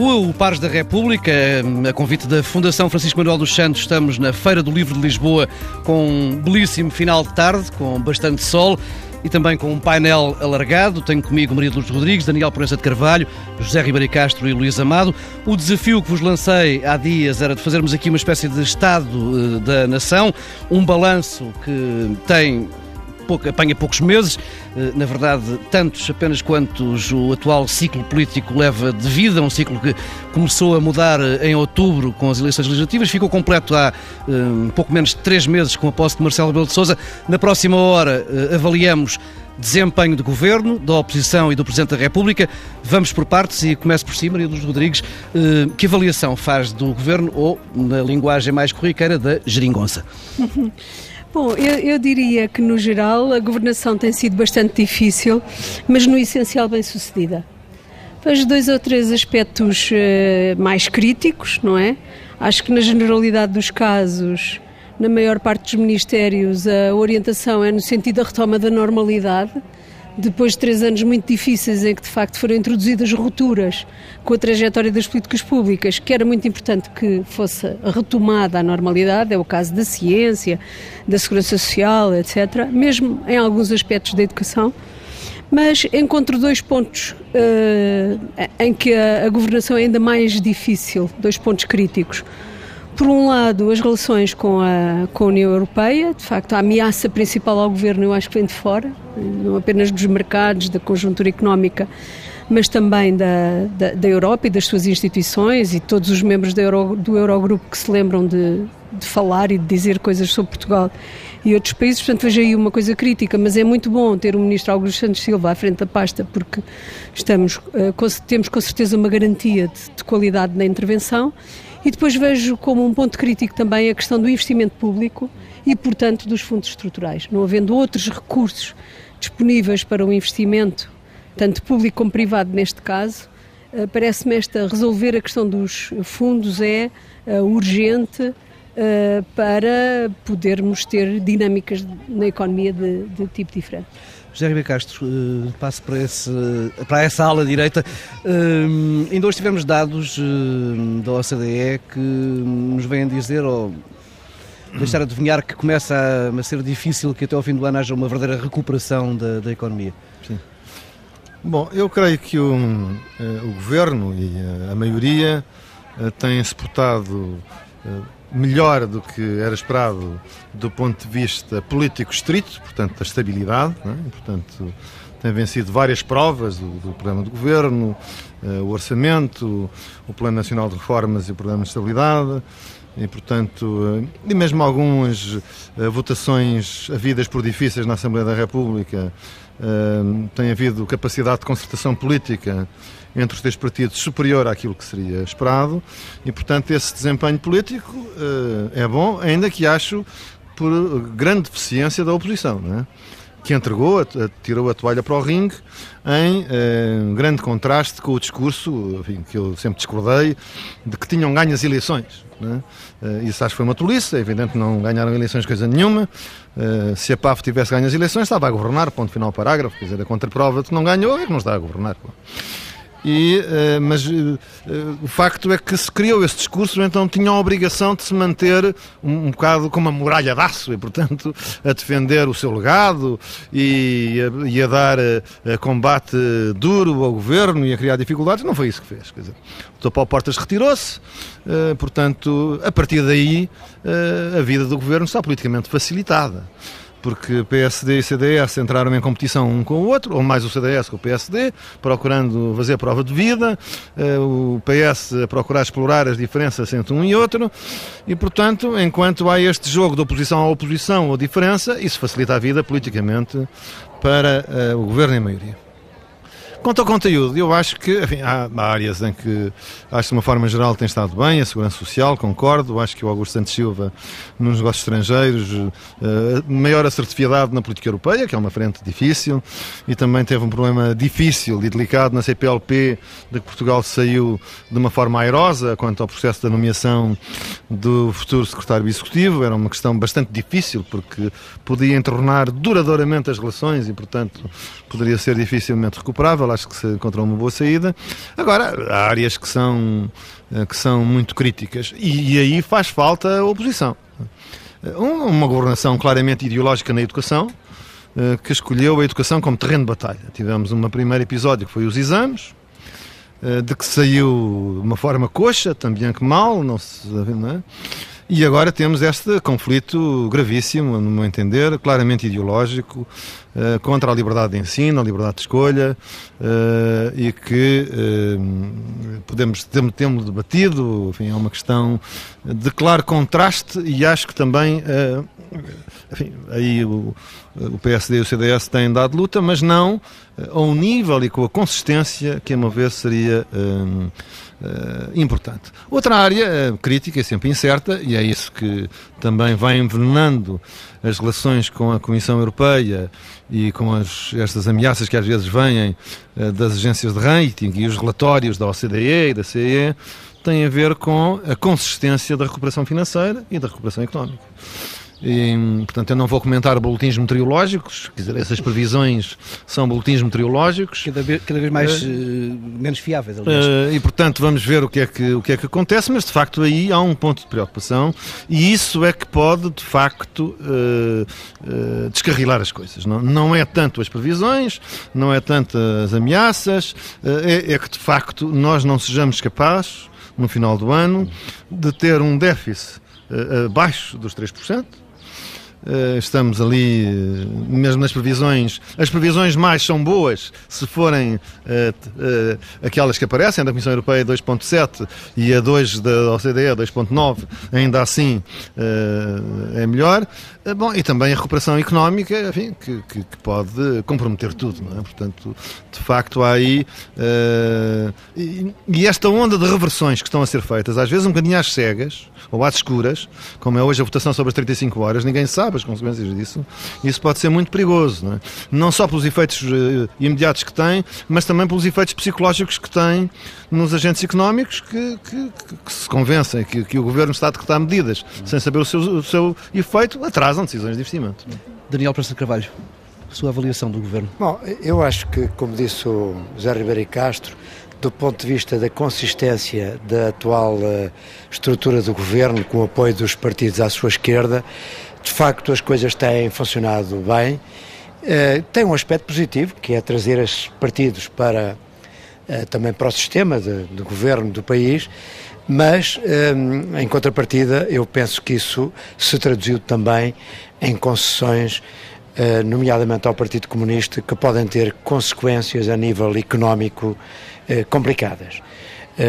rua, o Pares da República, a convite da Fundação Francisco Manuel dos Santos, estamos na Feira do Livro de Lisboa com um belíssimo final de tarde, com bastante sol e também com um painel alargado. Tenho comigo Maria Luz Rodrigues, Daniel Proença de Carvalho, José Ribeiro Castro e Luís Amado. O desafio que vos lancei há dias era de fazermos aqui uma espécie de Estado eh, da Nação, um balanço que tem pouco, apanha poucos meses, eh, na verdade, tantos apenas quantos o atual ciclo político leva de vida, um ciclo que começou a mudar eh, em outubro com as eleições legislativas, ficou completo há um eh, pouco menos de três meses com a posse de Marcelo Rebelo de Sousa. Na próxima hora avaliamos desempenho do Governo, da oposição e do Presidente da República. Vamos por partes e começo por si, Maria dos Rodrigues. Que avaliação faz do Governo ou, na linguagem mais corriqueira, da geringonça? Bom, eu, eu, diria que no geral a governação tem sido bastante difícil, mas no essencial bem sucedida. Vejo dois ou três aspectos uh, mais críticos, não é? Acho que na generalidade dos casos, na maior parte dos ministérios, a orientação é no sentido da retoma da normalidade depois de três anos muito difíceis em que de facto foram introduzidas rupturas com a trajetória das políticas públicas, que era muito importante que fosse retomada a normalidade, é o caso da ciência, da segurança social, etc., mesmo em alguns aspectos da educação. Mas encontro dois pontos uh, em que a, a governação é ainda mais difícil, dois pontos críticos por um lado, as relações com a, com a União Europeia, de facto, a ameaça principal ao governo eu acho que vem de fora, não apenas dos mercados, da conjuntura económica, mas também da, da, da Europa e das suas instituições e todos os membros do, Euro, do Eurogrupo que se lembram de, de falar e de dizer coisas sobre Portugal e outros países. Portanto, vejo aí uma coisa crítica, mas é muito bom ter o Ministro Augusto Santos Silva à frente da pasta, porque estamos, uh, temos com certeza uma garantia de, de qualidade na intervenção e depois vejo como um ponto crítico também a questão do investimento público e, portanto, dos fundos estruturais. Não havendo outros recursos disponíveis para o investimento, tanto público como privado neste caso, eh, parece-me esta resolver a questão dos fundos é eh, urgente eh, para podermos ter dinâmicas na economia de, de tipo diferente. José Ribeiro Castro, uh, passo para, esse, para essa ala direita. Uh, ainda hoje tivemos dados uh, da OCDE que nos vêm dizer, ou deixar adivinhar, que começa a, a, ser difícil que até ao fim do ano haja uma verdadeira recuperação da, da economia. Sim. Bom, eu creio que o, o Governo e a, a maioria têm-se portado melhor do que era esperado do ponto de vista político estrito, portanto, da estabilidade. É? Portanto, tem vencido várias provas do, do programa de governo, uh, o orçamento, o Plano Nacional de Reformas e o Programa de Estabilidade. E, portanto, uh, e mesmo algumas uh, votações havidas por difíceis na Assembleia da República, tem havido capacidade de concertação política entre os três partidos superior àquilo que seria esperado e, portanto, esse desempenho político uh, é bom, ainda que acho por grande deficiência da oposição, não é? que entregou, tirou a toalha para o ringue em eh, grande contraste com o discurso enfim, que eu sempre discordei de que tinham ganho as eleições. Né? Eh, isso acho que foi uma tolice, é evidente que não ganharam eleições coisa nenhuma. Eh, se a PAF tivesse ganho as eleições, estava a governar, ponto final parágrafo, quer dizer, a contraprova de que não ganhou é que não está a governar. E, uh, mas uh, o facto é que se criou esse discurso, então tinham a obrigação de se manter um, um bocado como uma muralha de aço e, portanto, a defender o seu legado e a, e a dar a, combate duro ao governo e a criar dificuldades. Não foi isso que fez. Quer dizer, o Topal Portas retirou-se, portanto, a partir daí a vida do governo está politicamente facilitada porque PSD e CDS entraram em competição um com o outro, ou mais o CDS com o PSD, procurando fazer prova de vida, eh, o PS a procurar explorar as diferenças entre um e outro, e portanto, enquanto há este jogo de oposição à oposição ou diferença, isso facilita a vida politicamente para uh, o governo em maioria. Quanto ao conteúdo, eu acho que enfim, há, áreas em que acho que de uma forma geral tem estado bem, a segurança social, concordo, acho que o Augusto Santos Silva nos negócios estrangeiros, uh, maior assertividade na política europeia, que é uma frente difícil, e também teve um problema difícil e delicado na CPLP, de que Portugal saiu de uma forma airosa quanto ao processo da nomeação do futuro secretário executivo, era uma questão bastante difícil, porque podia entornar duradouramente as relações e, portanto, poderia ser dificilmente recuperável possível, acho que se encontrou uma boa saída. Agora, há áreas que são, que são muito críticas e, e aí faz falta a oposição. Uma governação claramente ideológica na educação, que escolheu a educação como terreno de batalha. Tivemos um primeiro episódio que foi os exames, de que saiu de uma forma coxa, também que mal, não se. Não é? E agora temos este conflito gravíssimo, no meu entender, claramente ideológico, uh, contra a liberdade de ensino, a liberdade de escolha, uh, e que uh, podemos temos debatido, enfim, é uma questão de claro contraste e acho que também, enfim, aí o, o PSD e o CDS têm dado luta, mas não ao nível e com a consistência que, a meu ver, seria uh, importante. Outra área uh, crítica, sempre incerta, e é isso que também vai envenenando as relações com a Comissão Europeia e com as, estas ameaças que às vezes vêm uh, das agências de rating e os relatórios da OCDE e da CE, tem a ver com a consistência da recuperação financeira e da recuperação económica. E, portanto, eu não vou comentar boletins meteorológicos, quer dizer, essas previsões são boletins meteorológicos. Cada vez, cada vez mais, uh, menos fiáveis, aliás. Uh, e, portanto, vamos ver o que, é que, o que é que acontece, mas de facto aí há um ponto de preocupação e isso é que pode, de facto, uh, descarrilar as coisas. Não, não é tanto as previsões, não é tanto as ameaças, é, é que, de facto, nós não sejamos capazes, no final do ano, de ter um déficit abaixo dos 3%. Uh, estamos ali, uh, mesmo nas previsões, as previsões mais são boas se forem uh, aquelas que aparecem, da Comissão Europeia 2.7 e a 2 da OCDE 2.9, ainda assim é melhor. Bom, e também a recuperação económica, enfim, que, que, que, pode comprometer tudo, não é? Portanto, de facto, há aí. E, e, esta onda de reversões que estão a ser feitas, às vezes um bocadinho às cegas ou às escuras, como é hoje a votação sobre as 35 horas, ninguém sabe as consequências disso, isso pode ser muito perigoso, não, é? não só pelos efeitos uh, imediatos que tem, mas também pelos efeitos psicológicos que tem nos agentes económicos que, que, que se convencem que, que, o governo está a decretar medidas sem saber o seu, o seu efeito, atrasam decisões de investimento. Daniel Praça de Carvalho, sua avaliação do governo? Bom, eu acho que, como disse o José Ribeiro Castro, do ponto de vista da consistência da atual uh, estrutura do governo, com o apoio dos partidos à sua esquerda, de facto as coisas têm funcionado bem. Uh, tem um aspecto positivo, que é trazer esses partidos para também para o sistema de, de governo do país, mas um, em contrapartida eu penso que isso se traduziu também em concessões, uh, nomeadamente ao Partido Comunista, que podem ter consequências a nível económico complicadas.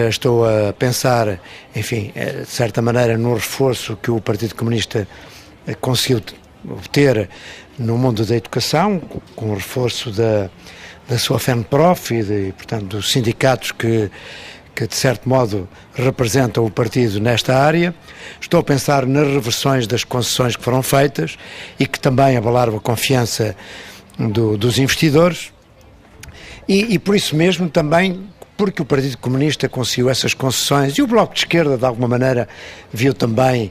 Estou a pensar, enfim, de certa maneira, no reforço que o Partido Comunista eh, conseguiu obter no mundo da educação, com o reforço da, da sua FENPROF e, de, portanto, dos sindicatos que, que, de certo modo, representam o partido nesta área. Estou a pensar nas reversões das concessões que foram feitas e que também abalaram a confiança do, dos investidores. E, e por isso mesmo também porque o Partido Comunista conseguiu essas concessões e o Bloco de Esquerda, de alguma maneira, viu também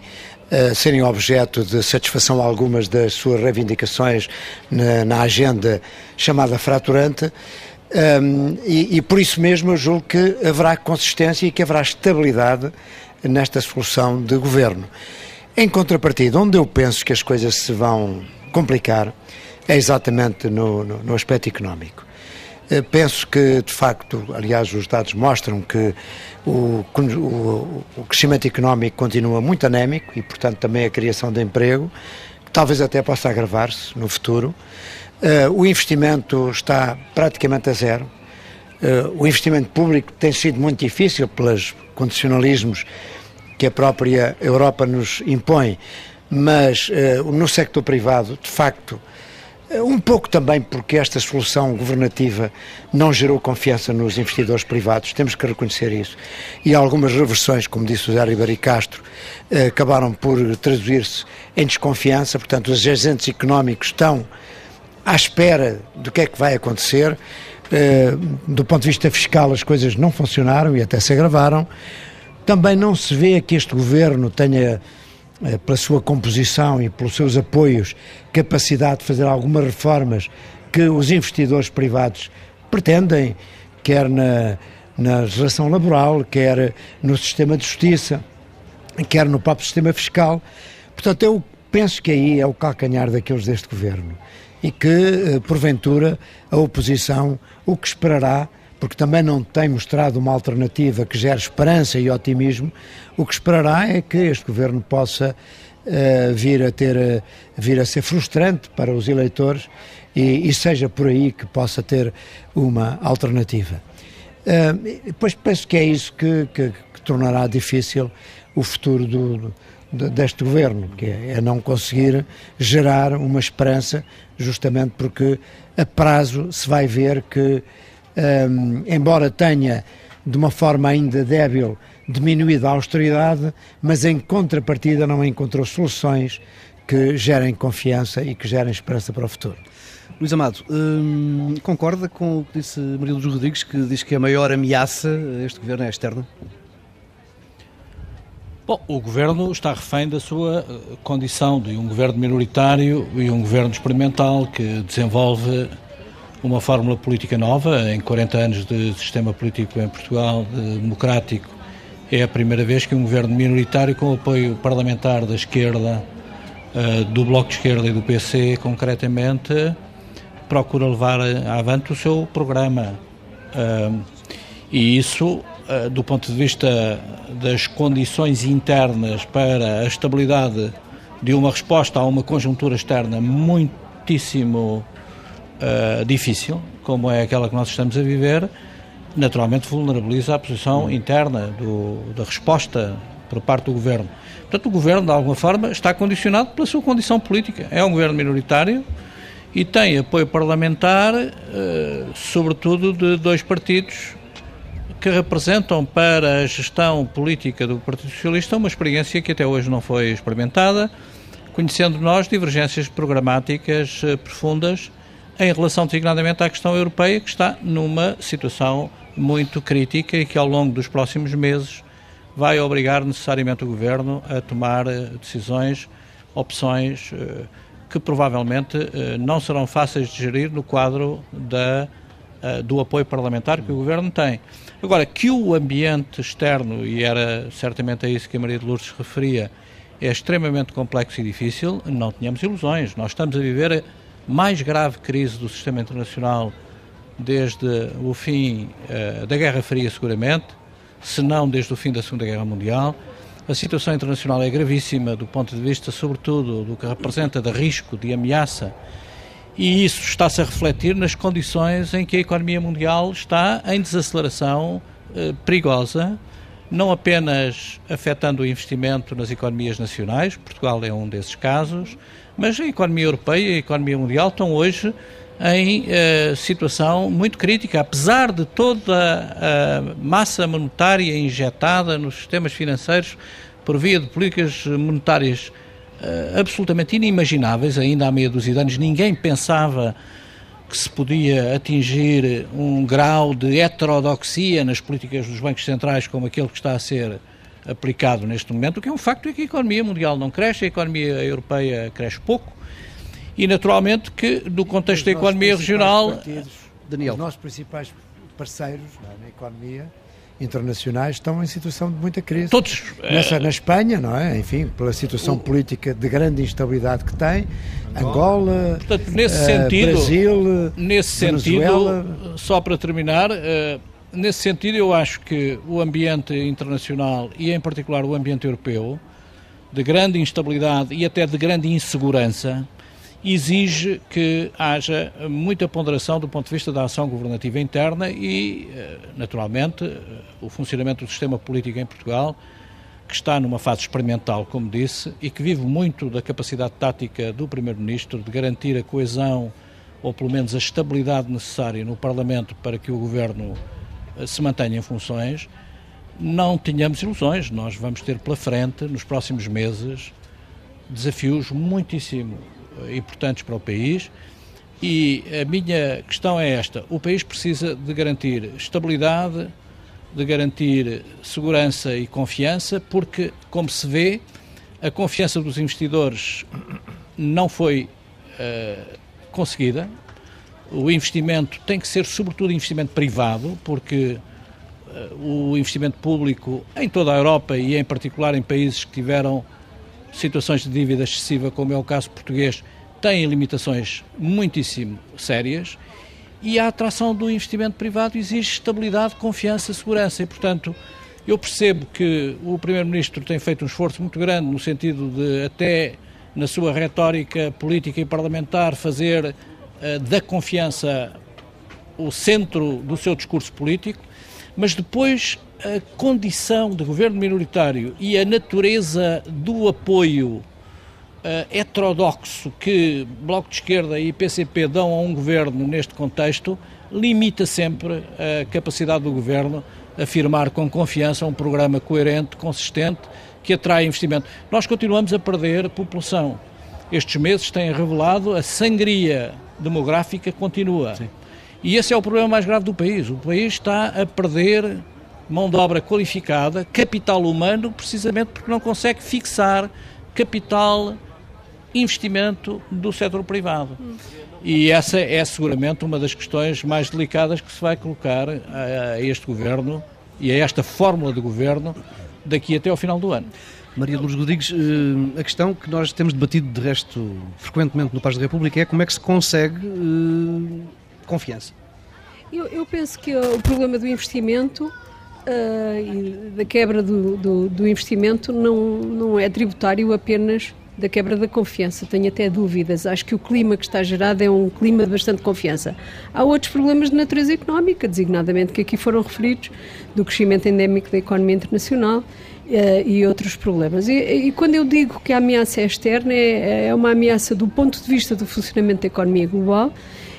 uh, serem objeto de satisfação algumas das suas reivindicações na, na agenda chamada fraturante. Um, e, e, por isso mesmo eu julgo que haverá consistência e que haverá estabilidade nesta solução de governo. Em contrapartida, onde eu penso que as coisas se vão complicar é exatamente no, no, no aspecto económico. Eh, penso que, de facto, aliás, os dados mostram que o, o, o crescimento económico continua muito anémico e, portanto, também a criação de emprego, que talvez até possa agravar-se no futuro. Uh, o investimento está praticamente a zero. Uh, o investimento público tem sido muito difícil pelos condicionalismos que a própria Europa nos impõe, mas no sector privado, de facto, um pouco também porque esta solução governativa não gerou confiança nos investidores privados, temos que reconhecer isso. E algumas reversões, como disse o Zé Ribeiro Castro, eh, acabaram por traduzir-se em desconfiança, portanto, os agentes económicos estão à espera do que é que vai acontecer. Eh, do ponto de vista fiscal, as coisas não funcionaram e até se agravaram. Também não se vê que este governo tenha eh, pela sua composição e pelos seus apoios, capacidade de fazer algumas reformas que os investidores privados pretendem, quer na, na legislação laboral, quer no sistema de justiça, quer no próprio sistema fiscal. Portanto, eu penso que aí é o calcanhar daqueles deste governo e que, eh, porventura, a oposição o que esperará, porque também não tem mostrado uma alternativa que gere esperança e otimismo, o que esperará é que este governo possa uh, vir a ter uh, vir a ser frustrante para os eleitores e, e, seja por aí que possa ter uma alternativa. Uh, pois penso que é isso que, que, que tornará difícil o futuro do, deste governo, que é, é não conseguir gerar uma esperança, justamente porque a prazo se vai ver que, um, embora tenha de uma forma ainda débil diminuído a austeridade, mas em contrapartida não encontrou soluções que gerem confiança e que gerem esperança para o futuro. Luís Amado, hum, concorda com o que disse Maria Luz Rodrigues, que diz que a maior ameaça a este governo é externa? Bom, o governo está refém da sua eh, condição de um governo minoritário e um governo experimental que desenvolve uma fórmula política nova. Em 40 anos de sistema político em Portugal, democrático, é a primeira vez que um governo minoritário, com apoio parlamentar da esquerda, eh, do Bloco de Esquerda e do PC, concretamente, procura levar avante o seu programa. Eh, e isso, eh, do ponto de vista das condições internas para a estabilidade de uma resposta a uma conjuntura externa muitíssimo uh, difícil, como é aquela que nós estamos a viver, naturalmente vulnerabiliza a posição interna do, da resposta por parte do governo. Portanto, o governo, de alguma forma, está condicionado pela sua condição política. É um governo minoritário e tem apoio parlamentar, uh, sobretudo de dois partidos que representam para a gestão política do Partido Socialista uma experiência que até hoje não foi experimentada, conhecendo nós divergências programáticas uh, profundas em relação designadamente à questão europeia, que está numa situação muito crítica e que ao longo dos próximos meses vai obrigar necessariamente o Governo a tomar eh, decisões, opções eh, que provavelmente eh, não serão fáceis de gerir no quadro da, do apoio parlamentar que o Governo tem. Agora, que o ambiente externo, e era certamente a isso que a Maria de Lourdes referia, é extremamente complexo e difícil, não tenhamos ilusões. Nós estamos a viver mais grave crise do sistema internacional desde o fim uh, da Guerra Fria, seguramente, se não desde o fim da Segunda Guerra Mundial. A situação internacional é gravíssima do ponto de vista, sobretudo, do que representa de risco, de ameaça, e isso está-se a refletir nas condições em que a economia mundial está em desaceleração uh, perigosa, não apenas afetando o investimento nas economias nacionais, Portugal é um desses casos, mas a economia europeia e a economia mundial estão hoje em uh, situação muito crítica, apesar de toda a massa monetária injetada nos sistemas financeiros por via de políticas monetárias uh, absolutamente inimagináveis, ainda há meia dúzia de anos ninguém pensava que se podia atingir um grau de heterodoxia nas políticas dos bancos centrais como aquele que está a ser aplicado neste momento. O que é um facto é que a economia mundial não cresce, a economia europeia cresce pouco e, naturalmente, que no contexto da economia regional. Partidos, Daniel. Os nossos principais parceiros na economia internacionais estão em situação de muita crise. Todos. Nessa, na Espanha, não é? Enfim, pela situação política de grande instabilidade que tem. Angola, Portanto, nesse uh, sentido, Brasil, nesse Venezuela. sentido, só para terminar, uh, nesse sentido, eu acho que o ambiente internacional e, em particular, o ambiente europeu, de grande instabilidade e até de grande insegurança, exige que haja muita ponderação do ponto de vista da ação governativa interna e, eh, naturalmente, eh, o funcionamento do sistema político em Portugal, que está numa fase experimental, como disse, e que vive muito da capacidade tática do Primeiro-Ministro de garantir a coesão ou pelo menos a estabilidade necessária no Parlamento para que o Governo eh, se mantenha em funções, não tenhamos ilusões. Nós vamos ter pela frente, nos próximos meses, desafios muitíssimo importantes para o país. E a minha questão é esta: o país precisa de garantir estabilidade, de garantir segurança e confiança, porque, como se vê, a confiança dos investidores não foi uh, conseguida o investimento tem que ser sobretudo investimento privado, porque o investimento público em toda a Europa e em particular em países que tiveram situações de dívida excessiva, como é o caso português, têm limitações muitíssimo sérias. E a atração do investimento privado exige estabilidade, confiança, segurança. E, portanto, eu percebo que o Primeiro-Ministro tem feito um esforço muito grande no sentido de, até na sua retórica política e parlamentar, fazer uh, da confiança o centro do seu discurso político, mas depois a condição de governo minoritário e a natureza do apoio uh, heterodoxo que Bloco de Esquerda e PCP dão a um governo neste contexto limita sempre a capacidade do governo a firmar com confiança um programa coerente, consistente, que atrai investimento. Nós continuamos a perder população. Estes meses têm revelado a sangria demográfica continua. Sim. E esse é o problema mais grave do país. O país está a perder mão de obra qualificada, capital humano, precisamente porque não consegue fixar capital, investimento do setor privado. E essa é seguramente uma das questões mais delicadas que se vai colocar a, a este governo e a esta fórmula de governo daqui até ao final do ano. Maria Lourdes Rodrigues, eh, a questão que nós temos debatido de resto frequentemente no Paz da República é como é que se consegue eh, confiança. Eu, eu penso que o problema do investimento uh, da quebra do, do, do, investimento não, não é tributário apenas da quebra da confiança. Tenho até dúvidas. Acho que o clima que está gerado é um clima de bastante confiança. Há outros problemas de natureza económica, designadamente que aqui foram referidos, do crescimento endémico da economia internacional. Uh, e outros problemas. E, e, quando eu digo que a ameaça é externa, é, é uma ameaça do ponto de vista do funcionamento da economia global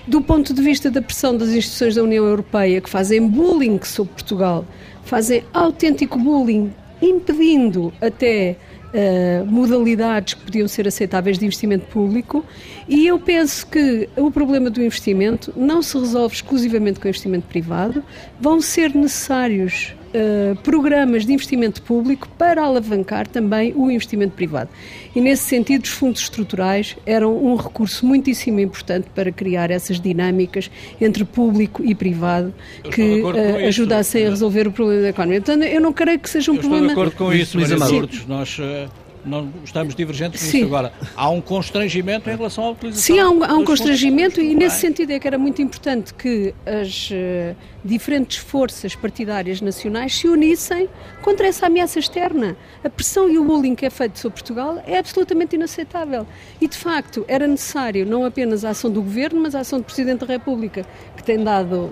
do ponto de vista da pressão das instituições da União Europeia, que fazem bullying sobre Portugal, fazem autêntico bullying, impedindo até uh, modalidades que podiam ser aceitáveis de investimento público, e eu penso que o problema do investimento não se resolve exclusivamente com investimento privado, vão ser necessários uh, programas de investimento público para alavancar também o investimento privado. E nesse sentido, os fundos estruturais eram um recurso muitíssimo importante para criar essas dinâmicas entre público e privado que uh, ajudassem a resolver o problema da economia. Portanto, eu não creio que seja um eu problema. Estou de acordo com isso, Maria Lourdes. Nós uh, não estamos divergentes nisso agora. Há um constrangimento em relação à utilização. Sim, há um, há um constrangimento e nesse sentido é que era muito importante que as uh, diferentes forças partidárias nacionais se unissem contra essa ameaça externa. A pressão e o bullying que é feito sobre Portugal é absolutamente inaceitável. E de facto era necessário não apenas a ação do governo, mas a ação do Presidente da República, que tem dado, uh,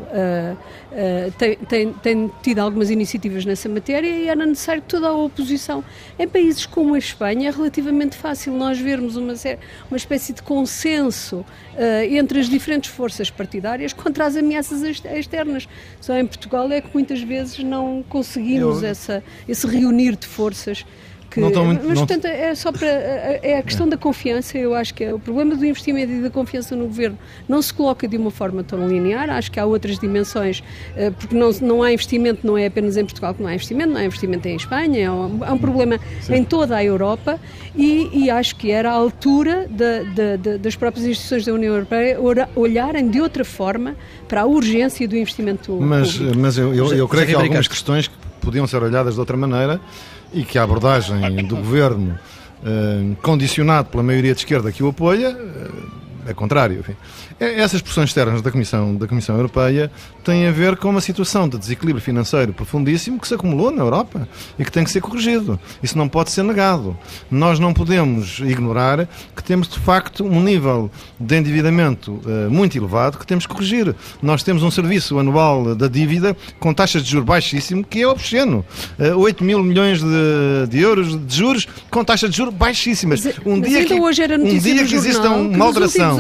uh, tem, tem, tem tido algumas iniciativas nessa matéria e era necessário toda a oposição, em países como a Espanha, é relativamente fácil nós vermos uma, uma espécie de consenso uh, entre as diferentes forças partidárias contra as ameaças externas. Só em Portugal é que muitas vezes não conseguimos Eu... essa, esse reunir de forças que, não muito, mas, não... portanto, é só para. É a questão da confiança. Eu acho que é, o problema do investimento e da confiança no governo não se coloca de uma forma tão linear. Acho que há outras dimensões, eh, porque não, não há investimento, não é apenas em Portugal que não há investimento, não há investimento em Espanha. É um, é um problema Sim. em toda a Europa e, e, acho que era a altura de, de, de, das próprias instituições da União Europeia olharem de outra forma para a urgência do investimento mas, público. Mas eu, eu, eu creio que há algumas questões que podiam ser olhadas de outra maneira e que a abordagem do governo, eh, condicionado pela maioria de esquerda que o apoia, eh, é contrário. Enfim. É, essas pressões externas da Comissão, da Comissão Europeia têm a ver com uma situação de desequilíbrio financeiro profundíssimo que se acumulou na Europa e que tem que ser corrigido. Isso não pode ser negado. Nós não podemos ignorar que temos, de facto, um nível de endividamento uh, muito elevado que temos que corrigir. Nós temos um serviço anual da dívida com taxas de juros baixíssimo, que é obsceno. Uh, 8 mil milhões de, de, euros de juros com taxas de juros baixíssimas. Um dia que, hoje era um dia que exista uma alteração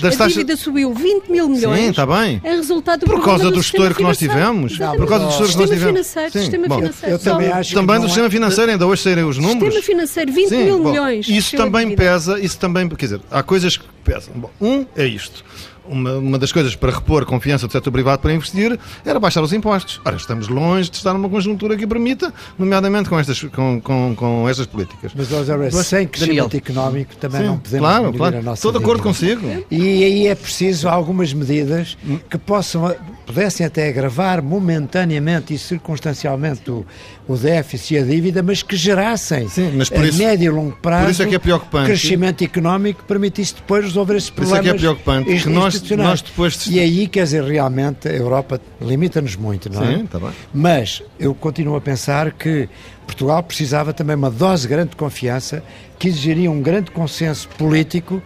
das taxas dívida subiu 20 mil milhões. Sim, está bem. É resultado Por causa do estouro que nós tivemos. Não, por causa do estouro que nós tivemos. Financeiro, Sim. Sistema bom, financeiro. Eu também acho também do sistema é... financeiro, ainda hoje serem os números. Sistema financeiro, 20 Sim, mil bom, milhões. Isso também pesa, isso também, quer dizer, há coisas que pesam. Bom, um é isto. Uma, uma das coisas para repor confiança do setor privado para investir era baixar os impostos. Ora, estamos longe de estar numa conjuntura que permita, nomeadamente com estas, com, com, com estas políticas. Mas, José, sem crescimento Daniel. económico também Sim, não podemos claro, claro. a nossa Estou de acordo consigo. E aí é preciso algumas medidas que possam, pudessem até agravar momentaneamente e circunstancialmente o, o déficit e a dívida, mas que gerassem Sim, mas a isso, médio e longo prazo isso é que é preocupante. crescimento económico que permitisse depois resolver esses problemas. Por isso é que é preocupante. Que nós, nós depois de... E aí, quer dizer, realmente a Europa limita-nos muito, não é? Sim, está bem. Mas eu continuo a pensar que Portugal precisava também uma dose grande de confiança que exigiria um grande consenso político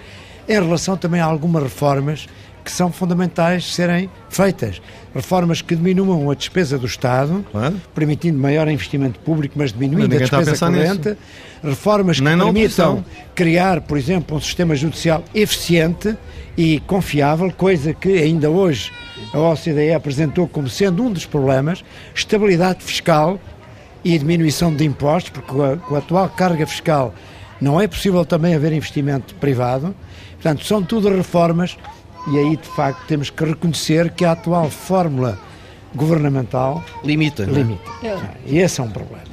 em relação também a algumas reformas que são fundamentais serem feitas. Reformas que diminuam a despesa do Estado, claro. permitindo maior investimento público, mas diminuindo a despesa a corrente. Nisso. Reformas que Nem permitam criar, por exemplo, um sistema judicial eficiente e confiável, coisa que ainda hoje a OCDE apresentou como sendo um dos problemas, estabilidade fiscal e diminuição de impostos, porque com a, com a atual carga fiscal não é possível também haver investimento privado. Portanto, são tudo reformas e aí, de facto, temos que reconhecer que a atual fórmula governamental limita. É? limita. É. E esse é um problema.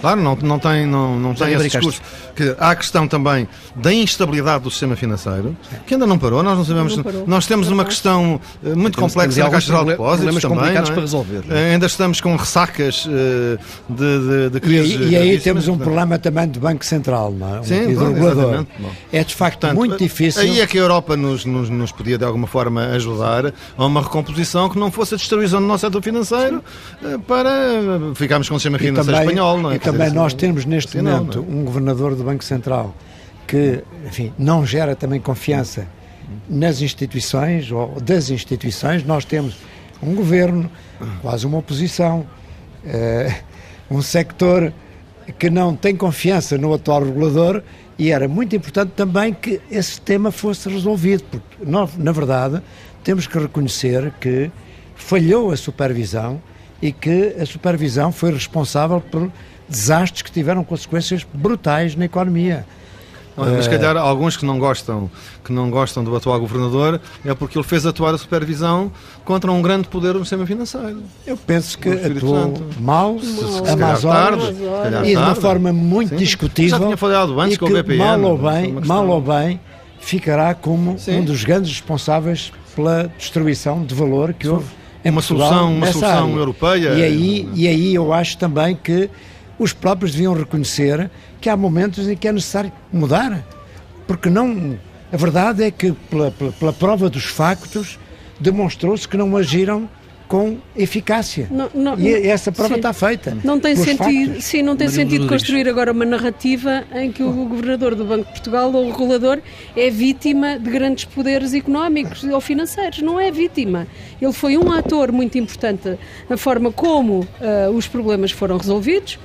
Claro, não, não tem, não, não tem esse discurso. Que há a questão também da instabilidade do sistema financeiro, que ainda não parou, nós não sabemos. Não nós temos uma questão eh, muito complexa na Caixa Geral de Depósitos também. complicados é? para resolver. Eh, ainda estamos com ressacas eh, de, de, de crise. E, e aí temos um problema também do Banco Central, não é? Um Sim, bom, regulador. É de facto Portanto, muito difícil. Aí é que a Europa nos, nos, nos, podia de alguma forma ajudar a uma recomposição que não fosse a destruição do nosso setor financeiro para ficarmos com o sistema financeiro também, espanhol, não é? E também nós temos neste assim momento não, não. um governador do Banco Central que, enfim, não gera também confiança nas instituições ou das instituições. Nós temos um governo, quase uma oposição, uh, um sector que não tem confiança no atual regulador e era muito importante também que esse tema fosse resolvido, porque nós, na verdade, temos que reconhecer que falhou a supervisão e que a supervisão foi responsável por desastres que tiveram consequências brutais na economia. Mas se calhar alguns que não gostam que não gostam do atual governador é porque ele fez atuar a supervisão contra um grande poder no sistema financeiro. Eu penso que atuou mal, a más horas e de uma forma muito Sim. discutível. Já tinha falado antes e com o BPN. Mal ou bem, mal ou bem ficará como Sim. um dos grandes responsáveis pela destruição de valor que houve em uma Portugal solução, uma solução área. europeia. E aí, e aí eu acho também que os próprios deviam reconhecer que há momentos em que é necessário mudar. Porque não. A verdade é que, pela, pela, pela prova dos factos, demonstrou-se que não agiram com eficácia. Não, não, e essa prova sim. está feita. Não tem sentido, sim, não tem sentido construir agora uma narrativa em que o governador do Banco de Portugal ou o regulador é vítima de grandes poderes económicos ou financeiros. Não é vítima. Ele foi um ator muito importante na forma como uh, os problemas foram resolvidos.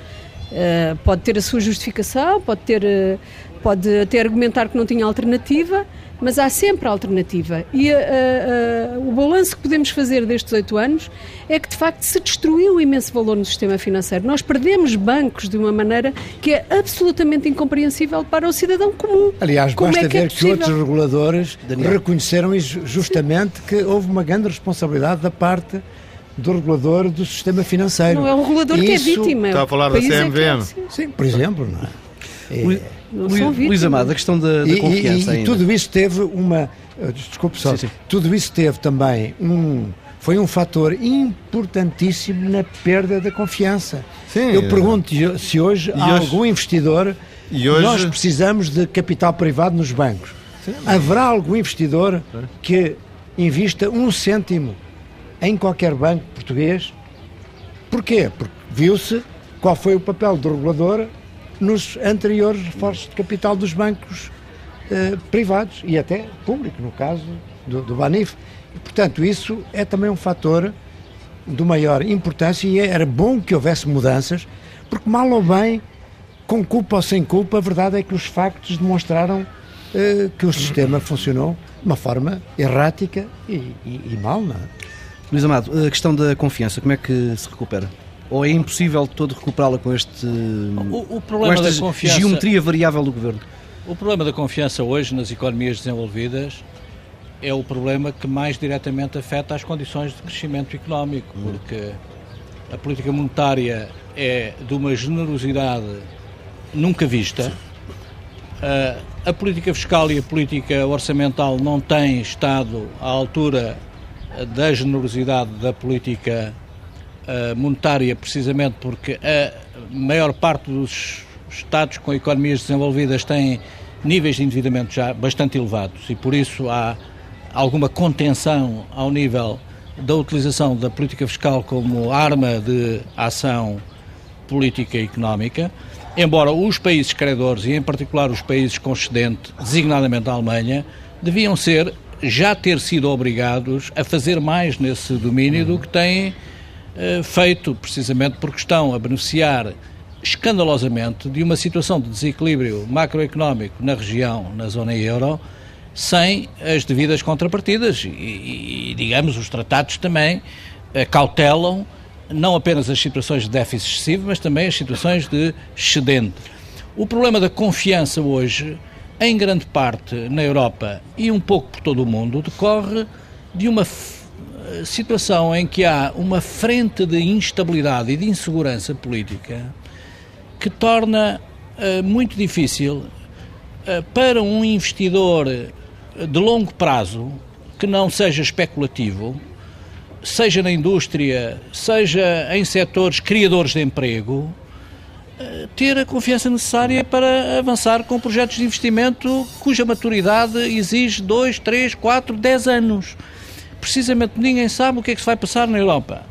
Uh, pode ter a sua justificação, pode ter, uh, pode até argumentar que não tinha alternativa, mas há sempre alternativa. E uh, o balanço que podemos fazer destes oito anos é que, de facto, se destruiu um imenso valor no sistema financeiro. Nós perdemos bancos de uma maneira que é absolutamente incompreensível para o cidadão comum. Aliás, Como basta é que é ver é que outros reguladores Daniel. reconheceram justamente que houve uma grande responsabilidade da parte do regulador do sistema financeiro. Não é o regulador Isso, que é vítima. Está a falar da CMVM. É, é Sim, por exemplo. Não é? é Luís Amado, a questão da, da confiança e, e, e, tudo isso teve uma... Eh, desculpe só. Sim, sim. Tudo isso teve também um... Foi um fator importantíssimo na perda da confiança. Sim, Eu pergunto se hoje há hoje, algum investidor... E hoje... Nós precisamos de capital privado nos bancos. Sim, Haverá algum investidor que invista um cêntimo em qualquer banco português. Porquê? Porque viu-se qual foi o papel do regulador nos anteriores reforços de capital dos bancos eh, privados e até público, no caso do, do Banif. E, portanto, isso é também um fator de maior importância e era bom que houvesse mudanças, porque mal ou bem, com culpa ou sem culpa, a verdade é que os factos demonstraram eh, que o sistema funcionou de uma forma errática e, e, e mal, não é? Luís Amado, a questão da confiança, como é que se recupera? Ou é impossível de todo recuperá-la com, este, o, o problema com esta da confiança, geometria variável do governo? O problema da confiança hoje nas economias desenvolvidas é o problema que mais diretamente afeta as condições de crescimento económico, porque a política monetária é de uma generosidade nunca vista. A, a política fiscal e a política orçamental não têm estado à altura da generosidade da política uh, monetária, precisamente porque a maior parte dos Estados com economias desenvolvidas têm níveis de endividamento já bastante elevados e por isso há alguma contenção ao nível da utilização da política fiscal como arma de ação política e económica, embora os países credores, e em particular os países concedentes, designadamente a Alemanha, deviam ser, já ter sido obrigados a fazer mais nesse domínio do que têm eh, feito, precisamente porque estão a beneficiar escandalosamente de uma situação de desequilíbrio macroeconómico na região, na zona euro, sem as devidas contrapartidas. E, e digamos, os tratados também cautelam não apenas as situações de déficit excessivo, mas também as situações de excedente. O problema da confiança hoje, em grande parte na Europa e um pouco por todo o mundo, decorre de uma situação em que há uma frente de instabilidade e de insegurança política que torna uh, muito difícil uh, para um investidor de longo prazo que não seja especulativo, seja na indústria, seja em setores criadores de emprego, ter a confiança necessária para avançar com projetos de investimento cuja maturidade exige 2, 3, 4, 10 anos. Precisamente ninguém sabe o que é que se vai passar na Europa.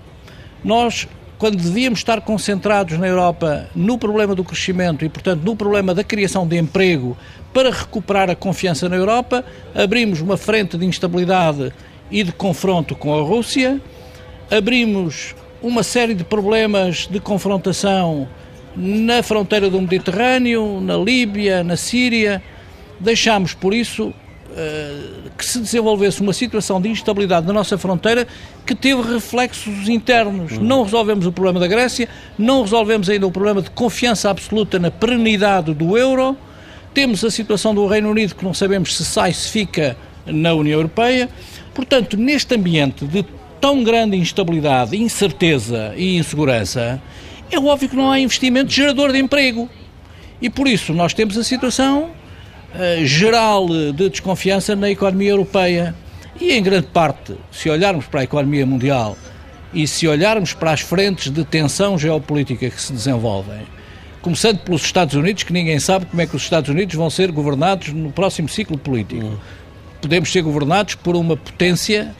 Nós quando devíamos estar concentrados na Europa no problema do crescimento e, portanto, no problema da criação de emprego para recuperar a confiança na Europa, abrimos uma frente de instabilidade e de confronto com a Rússia, abrimos uma série de problemas de confrontação na fronteira do Mediterrâneo, na Líbia, na Síria. Deixámos, por isso, eh, que se desenvolvesse uma situação de instabilidade na nossa fronteira que teve reflexos internos. Uhum. Não resolvemos o problema da Grécia, não resolvemos ainda o problema de confiança absoluta na perenidade do euro. Temos a situação do Reino Unido que não sabemos se sai, se fica na União Europeia. Portanto, neste ambiente de tão grande instabilidade, incerteza e insegurança, é óbvio que não há investimento gerador de emprego. E por isso nós temos a situação uh, geral de desconfiança na economia europeia. E em grande parte, se olharmos para a economia mundial e se olharmos para as frentes de tensão geopolítica que se desenvolvem, começando pelos Estados Unidos, que ninguém sabe como é que os Estados Unidos vão ser governados no próximo ciclo político. Hum. Podemos ser governados por uma potência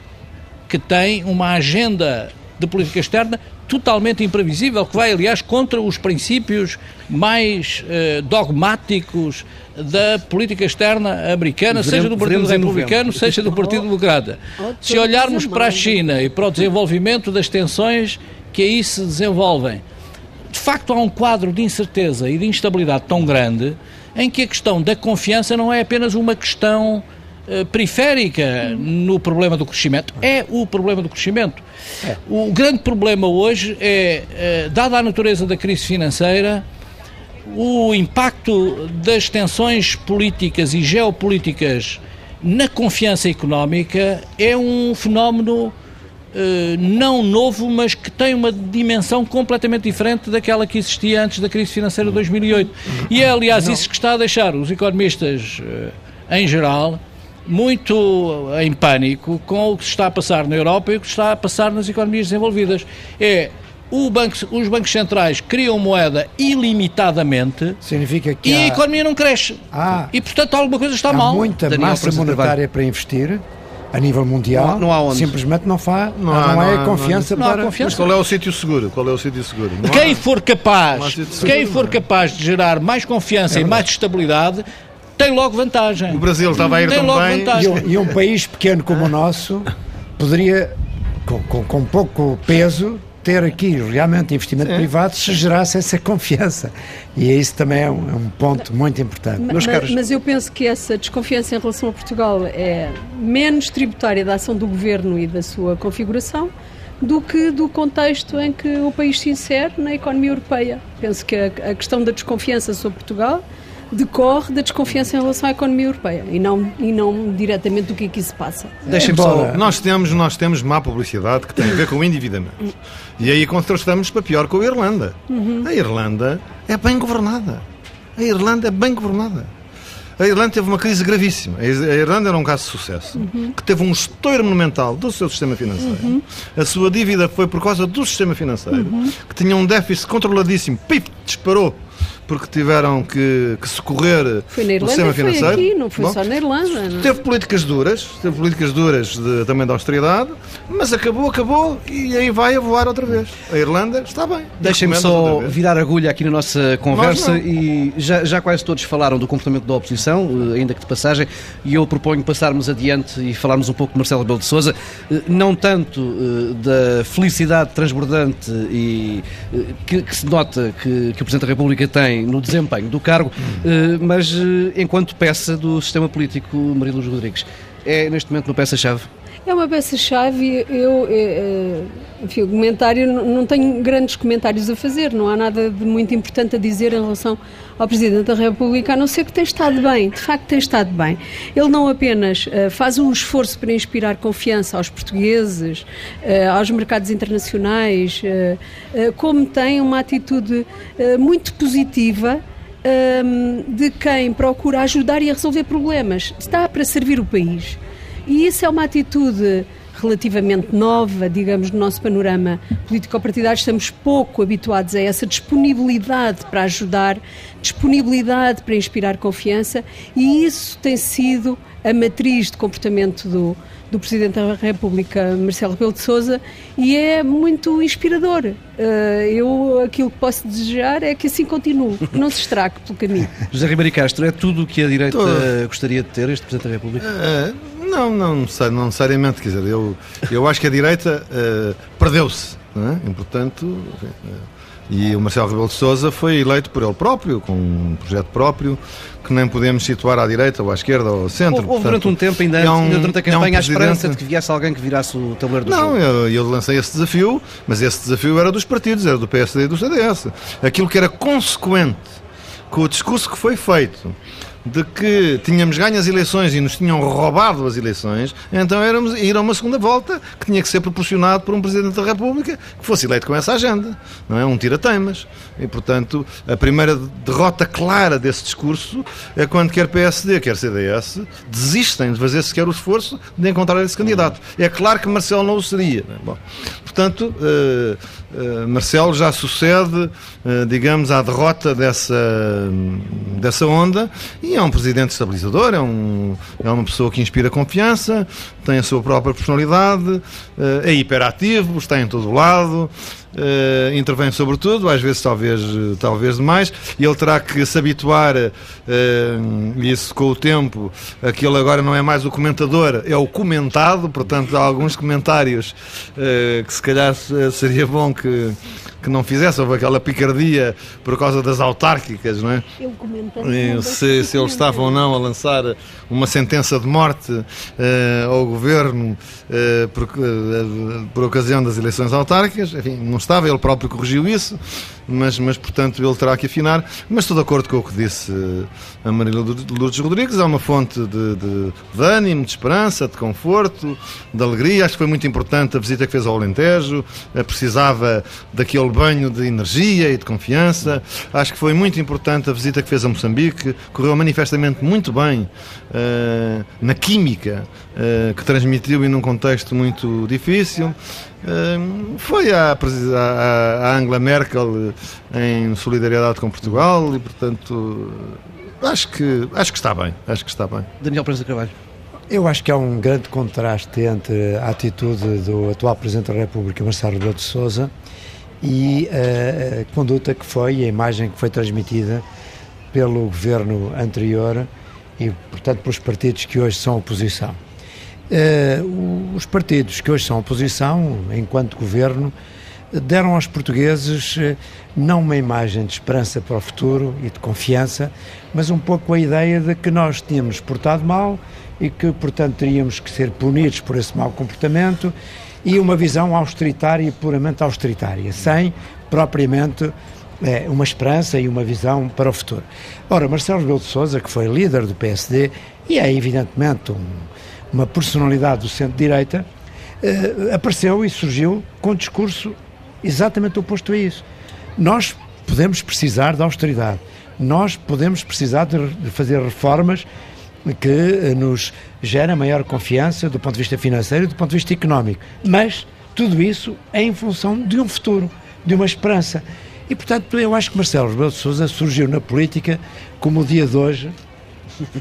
que tem uma agenda de política externa totalmente imprevisível, que vai, aliás, contra os princípios mais eh, dogmáticos da política externa americana, seja do Partido Republicano, seja do Partido Democrata. Se olharmos para a China e para o desenvolvimento das tensões que aí se desenvolvem, de facto há um quadro de incerteza e de instabilidade tão grande em que a questão da confiança não é apenas uma questão periférica no problema do crescimento, é o problema do crescimento. É. O grande problema hoje é, uh, dada a natureza da crise financeira, o impacto das tensões políticas e geopolíticas na confiança económica é um fenómeno Uh, não novo, mas que tem uma dimensão completamente diferente daquela que existia antes da crise financeira de 2008. E é, aliás, isso que está a deixar os economistas, em geral, muito em pânico com o que se está a passar na Europa e o que se está a passar nas economias desenvolvidas. É banco, os bancos centrais criam moeda ilimitadamente Significa que e há... a economia não cresce. Ah, e, portanto, alguma coisa está há mal. muita Daniel, massa monetária para investir a nível mundial, não, não há onde. simplesmente não, faz, não, não, não é confiança não, para... confiança. Mas qual é o sítio seguro? Qual é o sítio seguro? quem for capaz, quem for capaz de gerar mais confiança é e mais estabilidade tem logo vantagem. O Brasil estava a ir tem tão bem. E um, e um, país pequeno como o nosso poderia, com, com, com pouco peso, ter aqui realmente investimento Sim. privado se gerasse essa confiança. E isso também é um, é um ponto muito importante. Mas, mas, mas, eu penso que essa desconfiança em relação a Portugal é menos tributária da ação do governo e da sua configuração do que do contexto em que o país se insere na economia europeia. Penso que a, a questão da desconfiança sobre Portugal decorre da desconfiança em relação à economia europeia e não, e não diretamente do que aqui se passa. Deixem-me só. Nós temos, nós temos má publicidade que tem a ver com o endividamento. E aí contrastamos para pior com a Irlanda. Uhum. A Irlanda é bem governada. A Irlanda é bem governada. A Irlanda teve uma crise gravíssima. A Irlanda era um caso de sucesso, uhum. que teve um estouro monumental do seu sistema financeiro. Uhum. A sua dívida foi por causa do sistema financeiro, uhum. que tinha um déficit controladíssimo. Pip, disparou porque tiveram que, que socorrer foi na Irlanda, o sistema financeiro. Foi aqui, não foi Bom, só na Irlanda. Não? Teve políticas duras, teve políticas duras de, também de austeridade, mas acabou, acabou e aí vai a voar outra vez. A Irlanda está bem. Deixem-me só virar agulha aqui na nossa conversa e já, já quase todos falaram do comportamento da oposição, eh, ainda que de passagem, e eu proponho passarmos adiante e falarmos um pouco de Marcelo Rebelo de Sousa, eh, não tanto eh, da felicidade transbordante e que, que se nota que, que o Presidente da República tem no desempenho do cargo, eh, mas eh, enquanto peça do sistema político, Maria Luz Rodrigues, é neste momento uma peça-chave? É uma peça-chave. Eu, eh, enfim, o comentário, não tenho grandes comentários a fazer, não há nada de muito importante a dizer em relação ao Presidente da República, a não ser que tem estado bem, de facto tem estado bem. Ele não apenas faz um esforço para inspirar confiança aos portugueses, aos mercados internacionais, como tem uma atitude muito positiva de quem procura ajudar e a resolver problemas. Está para servir o país. E isso é uma atitude relativamente nova, digamos, no nosso panorama político-partidário. Estamos pouco habituados a essa disponibilidade para ajudar, disponibilidade para inspirar confiança, e isso tem sido a matriz de comportamento do, do Presidente da República, Marcelo Rebelo de Sousa, e é muito inspirador. Eh, eu, aquilo que posso desejar é que assim continue, que não se estrague pelo caminho. José Ribeiro Castro, é tudo o que a direita gostaria de ter, este Presidente da República? Uh, não, não, não necessariamente, quer dizer, eu, eu acho que a direita uh, perdeu-se, é? e portanto... Uh, e o Marcelo Rebelo de Sousa foi eleito por ele próprio, com um projeto próprio, que nem podemos situar à direita ou à esquerda ou ao centro. Houve, durante um tempo, ainda, é um, durante a campanha, é um a esperança de que viesse alguém que virasse o tabuleiro do Não, eu, eu, lancei esse desafio, mas esse desafio era dos partidos, era do PSD e do CDS. Aquilo que era consequente com o discurso que foi feito de que tínhamos ganho as eleições e nos tinham roubado as eleições, então éramos ir a uma segunda volta que tinha que ser proporcionado por um Presidente da República que fosse eleito com essa agenda, não é? Um tira-teimas. E, portanto, a primeira derrota clara desse discurso é quando quer PSD, quer CDS, desistem de fazer sequer o esforço de encontrar esse candidato. É claro que Marcelo não o seria. É? Bom, portanto, uh, uh, Marcelo já sucede, uh, digamos, à derrota dessa, dessa onda e é um presidente estabilizador, é, um, é uma pessoa que inspira confiança, tem a sua própria personalidade, eh, é hiperativo, está em todo lado, Uh, intervém sobre tudo, às vezes talvez, talvez demais, e ele terá que se habituar, uh, isso com o tempo, aquele agora não é mais o comentador, é o comentado, portanto há alguns comentários uh, que se calhar seria bom que que não fizesse, houve aquela picardia por causa das autárquicas, não é? Eu comentei. Se, se eles estavam ou não a lançar uma sentença de morte uh, ao governo uh, por, uh, por ocasião das eleições autárquicas, enfim, não estava, ele próprio corrigiu isso, mas, mas portanto ele terá que afinar. Mas estou de acordo com o que disse a Maria Lourdes Rodrigues, é uma fonte de, de, de ânimo, de esperança, de conforto, de alegria. Acho que foi muito importante a visita que fez ao Alentejo, precisava daquele banho de energia e de confiança. Acho que foi muito importante a visita que fez a Moçambique, correu manifestamente muito bem uh, na química uh, que transmitiu e num contexto muito difícil. Foi a, a, a, Angela Merkel em solidariedade com Portugal e, portanto, acho que, acho que está bem. Acho que está bem. Daniel Prensa Carvalho. Eu acho que há um grande contraste entre a atitude do atual Presidente da República, Marcelo Rebelo de Sousa, e a, a conduta que foi, a imagem que foi transmitida pelo governo anterior e, portanto, pelos partidos que hoje são oposição. Uh, os partidos que hoje são oposição, enquanto governo, deram aos portugueses uh, não uma imagem de esperança para o futuro e de confiança, mas um pouco a ideia de que nós tínhamos portado mal e que, portanto, teríamos que ser punidos por esse mau comportamento e uma visão austeritária puramente austeritária, sem propriamente é, uma esperança e uma visão para o futuro. Ora, Marcelo Rebelo de Sousa, que foi líder do PSD e é evidentemente um, uma personalidade do centro-direita, eh, apareceu e surgiu com um discurso exatamente oposto a isso. Nós podemos precisar de austeridade, nós podemos precisar de fazer reformas que eh, nos gerem maior confiança do ponto de vista financeiro e do ponto de vista económico, mas tudo isso é em função de um futuro, de uma esperança. E, portanto, eu acho que Marcelo Rebelo de Sousa surgiu na política como o dia de hoje,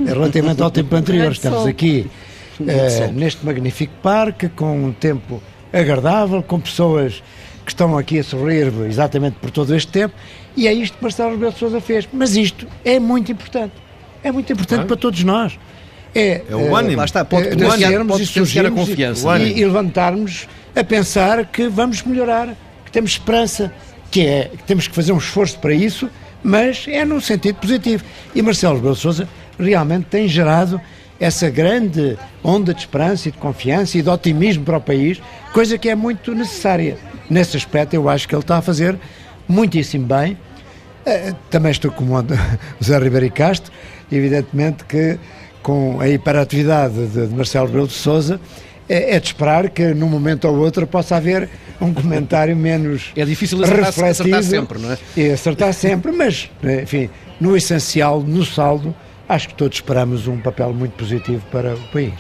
relativamente ao tempo anterior. Estamos aqui uh, neste magnífico parque, com um tempo agradável, com pessoas que estão aqui a sorrir exatamente por todo este tempo, e é isto que Marcelo Rebelo de Sousa fez. Mas isto é muito importante. É muito importante para todos nós. É, é o ânimo. Lá está, pode é, pode e a confiança. E, e levantarmos a pensar que vamos melhorar, que temos esperança, que é que temos que fazer um esforço para isso, mas é no sentido positivo. E Marcelo Rebelo de Sousa realmente tem gerado essa grande onda de esperança e de confiança e de otimismo para o país, coisa que é muito necessária. Nesse aspecto, eu acho que ele está a fazer muitíssimo bem. Eh, também estou como o José Ribeiro Castro, evidentemente que com a hiperatividade de Marcelo Rebelo de Sousa, é, é de esperar que num momento ou outro possa haver um comentário menos É difícil acertar, acertar sempre, não é? E acertar sempre, mas, enfim, no essencial, no saldo, acho que todos esperamos um papel muito positivo para o país.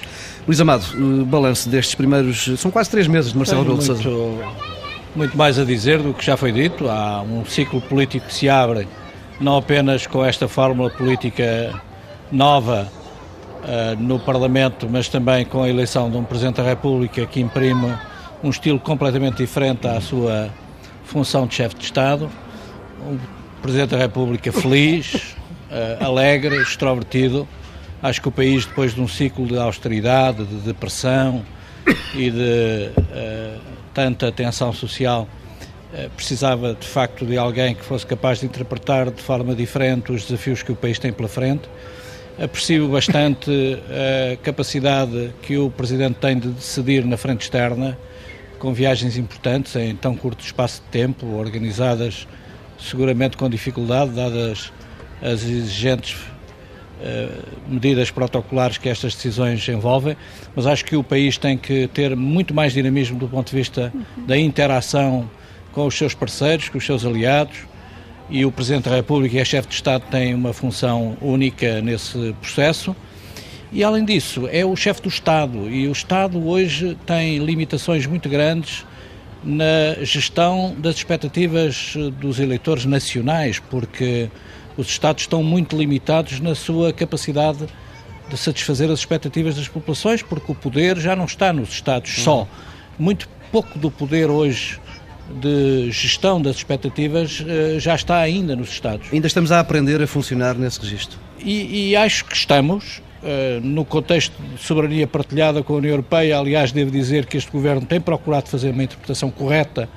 Luís Amado, o balanço destes primeiros, são quase três meses de Marcelo Rebelo de Sousa. Muito mais a dizer do que já foi dito, há um ciclo político que se abre não apenas com esta fórmula política nova uh, no Parlamento, mas também com a eleição de um Presidente da República que imprime um estilo completamente diferente à sua função de chefe de Estado. Um Presidente da República feliz, alegre, extrovertido. Acho que o país, depois de um ciclo de austeridade, de depressão e de uh, tanta tensão social, precisava de facto de alguém que fosse capaz de interpretar de forma diferente os desafios que o país tem pela frente Aprecio bastante a capacidade que o Presidente tem de decidir na frente externa, com viagens importantes em tão curto espaço de tempo, organizadas seguramente com dificuldade, dadas as exigentes uh, medidas protocolares que estas decisões envolvem, mas acho que o país tem que ter muito mais dinamismo do ponto de vista da interação com os seus parceiros, com os seus aliados, e o Presidente da República e a chefe de Estado têm uma função única nesse processo. E além disso, é o chefe do Estado e o Estado hoje tem limitações muito grandes na gestão das expectativas dos eleitores nacionais, porque os Estados estão muito limitados na sua capacidade de satisfazer as expectativas das populações, porque o poder já não está nos Estados só. Muito pouco do poder hoje de gestão das expectativas eh, já está ainda nos Estados. Ainda estamos a aprender a funcionar nesse registro. E, e acho que estamos, eh, no contexto de soberania partilhada com a União Europeia, aliás, devo dizer que este governo tem procurado fazer uma interpretação correta,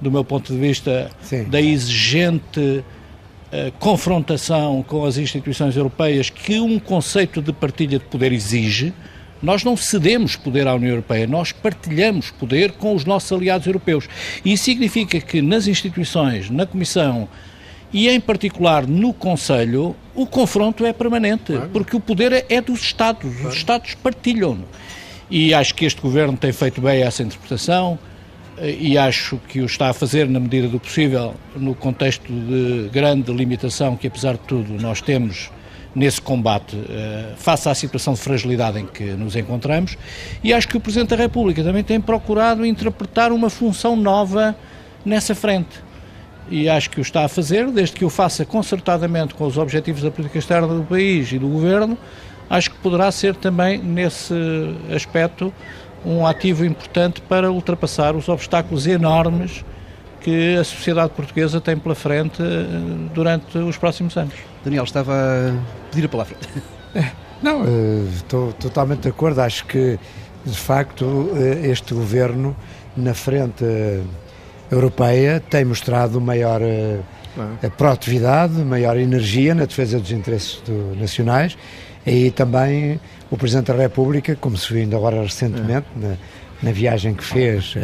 do meu ponto de vista, Sim. da exigente confrontação com as instituições europeias que um conceito de partilha de poder exige. Nós não cedemos poder à União Europeia, nós partilhamos poder com os nossos aliados europeus. E isso significa que nas instituições, na Comissão e, em particular, no Conselho, o confronto é permanente, claro. porque o poder é dos Estados, claro. os Estados partilham-no. E acho que este Governo tem feito bem essa interpretação eh, e acho que o está a fazer na medida do possível, no contexto de grande limitação que, apesar de tudo, nós temos nesse combate uh, face à situação de fragilidade em que nos encontramos e acho que o Presidente da República também tem procurado interpretar uma função nova nessa frente. E acho que o está a fazer, desde que o faça concertadamente com os objetivos da política externa do país e do Governo, acho que poderá ser também, nesse aspecto, um ativo importante para ultrapassar os obstáculos enormes que a sociedade portuguesa tem pela frente eh, durante os próximos anos. Daniel, estava a pedir a palavra. É, não, eh, estou totalmente de acordo. Acho que, de facto, eh, este governo, na frente europeia, tem mostrado maior proatividade, maior energia na defesa dos interesses do, nacionais e também o Presidente da República, como se viu ainda agora recentemente, é. na, na, viagem que fez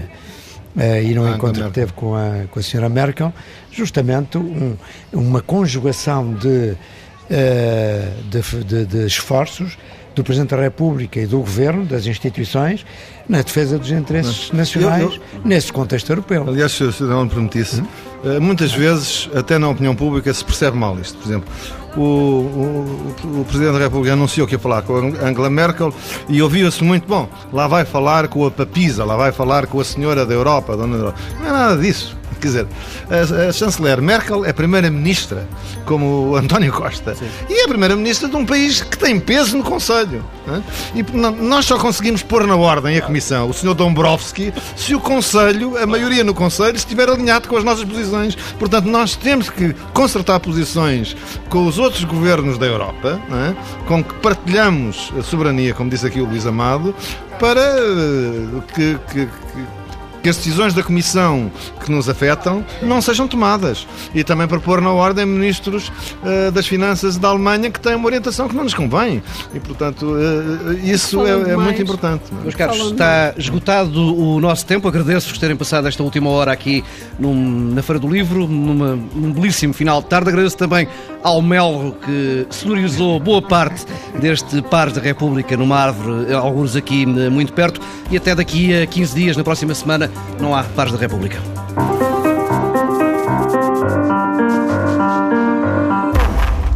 e no encontro que teve com a, com a senhora Merkel, justamente um, uma conjugação de, de, de, de esforços do Presidente da República e do Governo, das instituições, na defesa dos interesses nacionais eu, eu, nesse contexto europeu. Aliás, se me permitisse, hum? Muitas vezes, até na opinião pública, se percebe mal isto. Por exemplo, o, o, o, Presidente da República anunciou que ia falar com a Angela Merkel e ouvia-se muito bom. Lá vai falar com a papisa, lá vai falar com a senhora da Europa, dona da Europa. Não é nada disso. Quer dizer, a, a chanceler Merkel é primeira-ministra, como o António Costa, Sim. e é primeira-ministra de um país que tem peso no Conselho. É? E nós só conseguimos pôr na ordem a Comissão, o Sr. Dombrovski, se o Conselho, a maioria no Conselho, estiver alinhado com as nossas posições. Portanto, nós temos que consertar posições com os outros governos da Europa, é? com que partilhamos a soberania, como disse aqui o Luís Amado, para eh, que, que, que que as decisões da Comissão que nos afetam não sejam tomadas. E também para pôr na ordem ministros uh, das Finanças da Alemanha que têm uma orientação que não nos convém. E, portanto, uh, isso é, é, muito importante. É? Meus caros, está esgotado o nosso tempo. Agradeço-vos terem passado esta última hora aqui num, na Feira do Livro, numa, num belíssimo final de tarde. Agradeço também ao Melro que sonorizou boa parte deste Pares da República numa árvore, alguns aqui muito perto. E até daqui a 15 dias, na próxima semana, não há Pares da República.